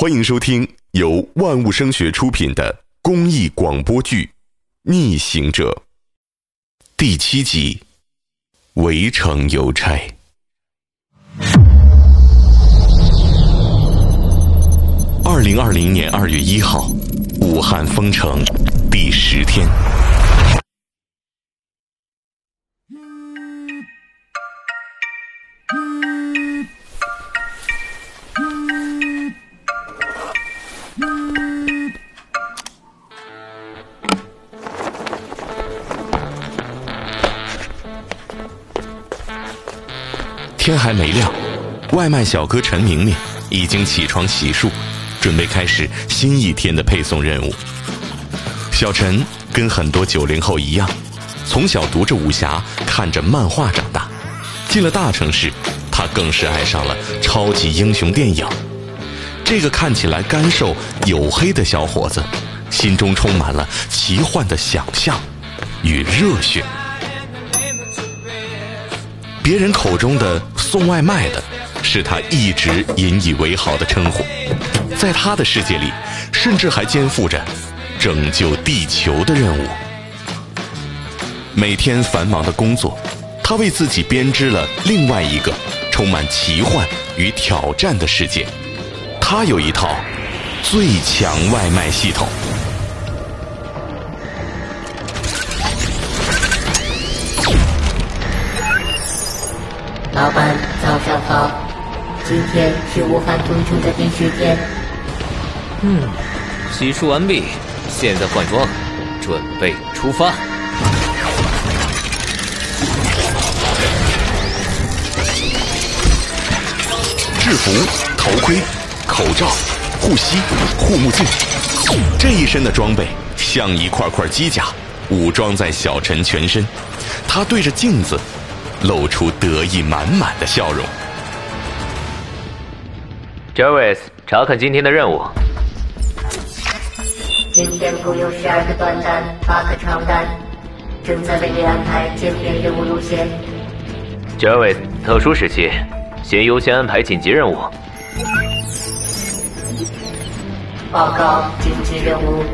欢迎收听由万物声学出品的公益广播剧《逆行者》第七集《围城邮差》。二零二零年二月一号，武汉封城第十天。天还没亮，外卖小哥陈明明已经起床洗漱，准备开始新一天的配送任务。小陈跟很多九零后一样，从小读着武侠，看着漫画长大。进了大城市，他更是爱上了超级英雄电影。这个看起来干瘦黝黑的小伙子，心中充满了奇幻的想象与热血。别人口中的送外卖的，是他一直引以为豪的称呼。在他的世界里，甚至还肩负着拯救地球的任务。每天繁忙的工作，他为自己编织了另外一个充满奇幻与挑战的世界。他有一套最强外卖系统。老板，早上好！今天是武汉封城的第十天。嗯，洗漱完毕，现在换装，准备出发。制服、头盔、口罩、护膝、护目镜，这一身的装备像一块块机甲，武装在小陈全身。他对着镜子。露出得意满满的笑容。Jarvis，查看今天的任务。今天共有十二个短单，八个长单，正在为你安排简便任务路线。Jarvis，特殊时期，先优先安排紧急任务。报告紧急任务：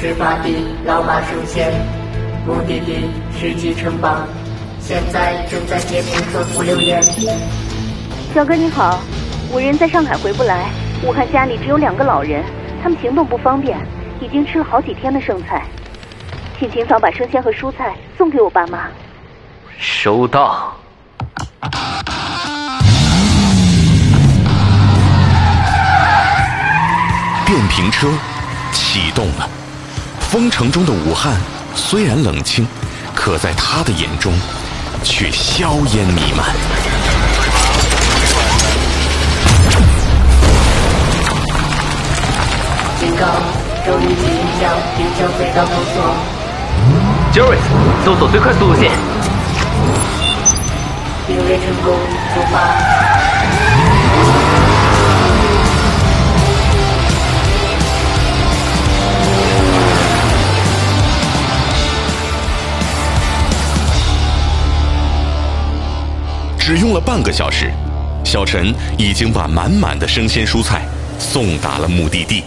事发地老马圣县，目的地世纪城邦。现在正在接听客服留言。小哥你好，我人在上海回不来，武汉家里只有两个老人，他们行动不方便，已经吃了好几天的剩菜，请尽早把生鲜和蔬菜送给我爸妈。收到。电瓶车启动了，封城中的武汉虽然冷清，可在他的眼中。却硝烟弥漫。警告：周一级影响并将飞到搜索。Jerry，搜索最快速路线。定位成功，出发。只用了半个小时，小陈已经把满满的生鲜蔬菜送达了目的地。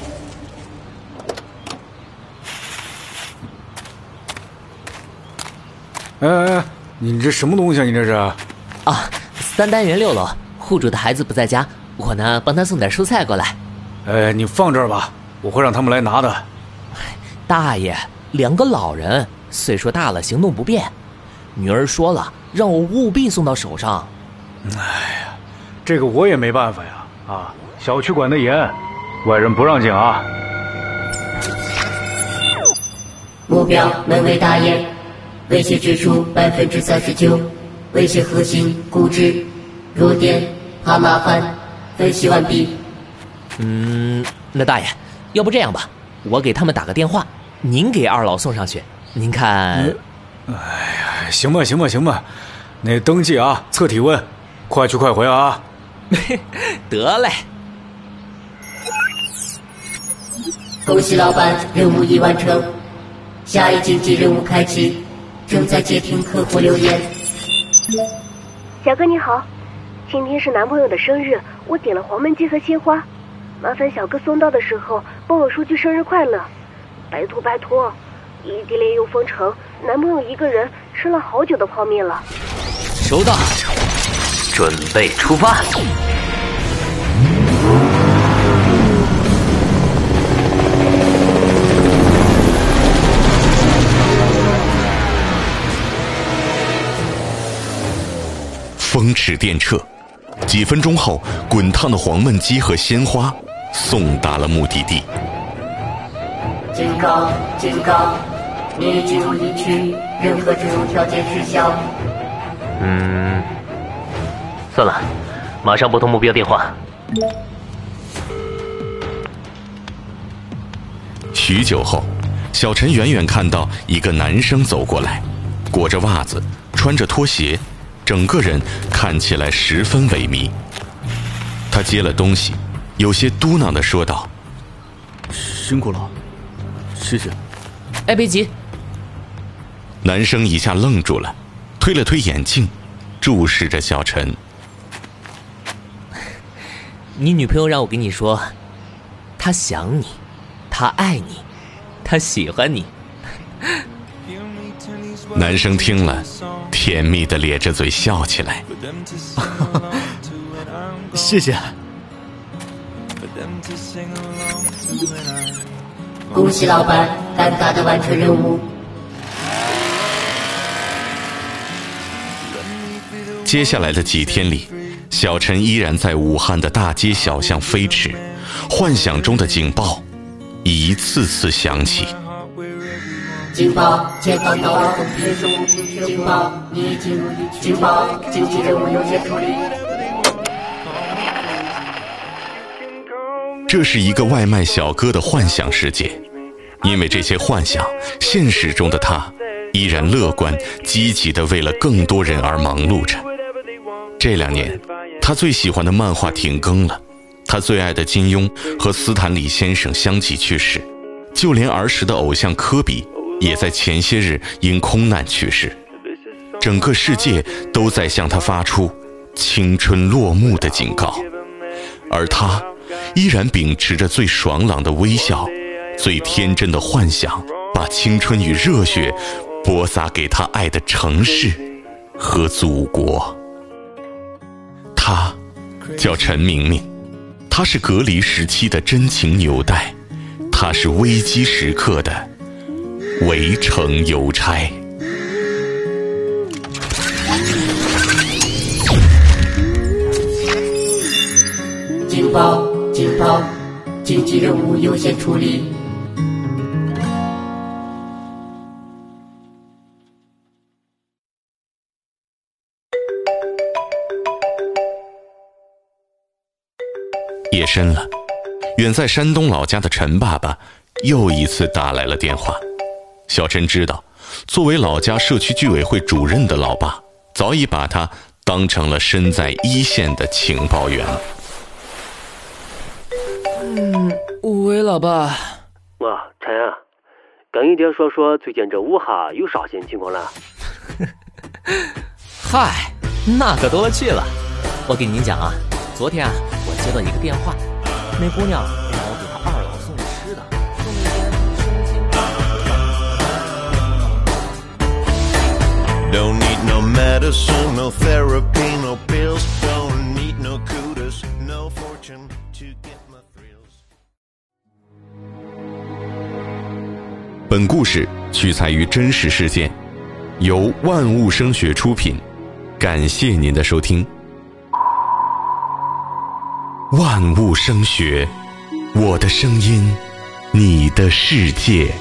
哎哎哎，你这什么东西啊？你这是？啊，三单元六楼，户主的孩子不在家，我呢帮他送点蔬菜过来。哎，你放这儿吧，我会让他们来拿的。大爷，两个老人岁数大了，行动不便。女儿说了，让我务必送到手上。哎呀，这个我也没办法呀！啊，小区管得严，外人不让进啊。目标：门卫大爷，威胁指数百分之三十九，威胁核心估值，弱点怕麻烦。分析完毕。嗯，那大爷，要不这样吧，我给他们打个电话，您给二老送上去。您看。哎呀，行吧，行吧，行吧，那登记啊，测体温，快去快回啊！得嘞。恭喜老板，任务已完成，下一经济任务开启，正在接听客户留言。小哥你好，今天是男朋友的生日，我点了黄焖鸡和鲜花，麻烦小哥送到的时候帮我说句生日快乐，拜托拜托。异地恋又封城，男朋友一个人吃了好久的泡面了。收到，准备出发。风驰电掣，几分钟后，滚烫的黄焖鸡和鲜花送达了目的地。警告！警告！你进入疫区，任何进入条件失效。嗯，算了，马上拨通目标电话。许久后，小陈远远看到一个男生走过来，裹着袜子，穿着拖鞋，整个人看起来十分萎靡。他接了东西，有些嘟囔的说道：“辛苦了，谢谢。”哎，别急。男生一下愣住了，推了推眼镜，注视着小陈。你女朋友让我跟你说，她想你，她爱你，她喜欢你。男生听了，甜蜜的咧着嘴笑起来。谢谢。恭喜老板，尴尬的完成任务。接下来的几天里，小陈依然在武汉的大街小巷飞驰，幻想中的警报一次次响起。警报！警报！你已进入警报！紧急任务优先处理。这是一个外卖小哥的幻想世界，因为这些幻想，现实中的他依然乐观积极的为了更多人而忙碌着。这两年，他最喜欢的漫画停更了，他最爱的金庸和斯坦李先生相继去世，就连儿时的偶像科比也在前些日因空难去世。整个世界都在向他发出青春落幕的警告，而他依然秉持着最爽朗的微笑，最天真的幻想，把青春与热血播撒给他爱的城市和祖国。叫陈明明，他是隔离时期的真情纽带，他是危机时刻的围城邮差。警报！警报！紧急任务优先处理。深了，远在山东老家的陈爸爸又一次打来了电话。小陈知道，作为老家社区居委会主任的老爸，早已把他当成了身在一线的情报员。嗯，喂，老爸。我陈啊，跟你爹说说，最近这武汉有啥新情况了？嗨，那可多了去了。我给您讲啊，昨天啊，我接到一个电话，那姑娘让我给她二老送吃的。本故事取材于真实事件，由万物声学出品，感谢您的收听。万物声学，我的声音，你的世界。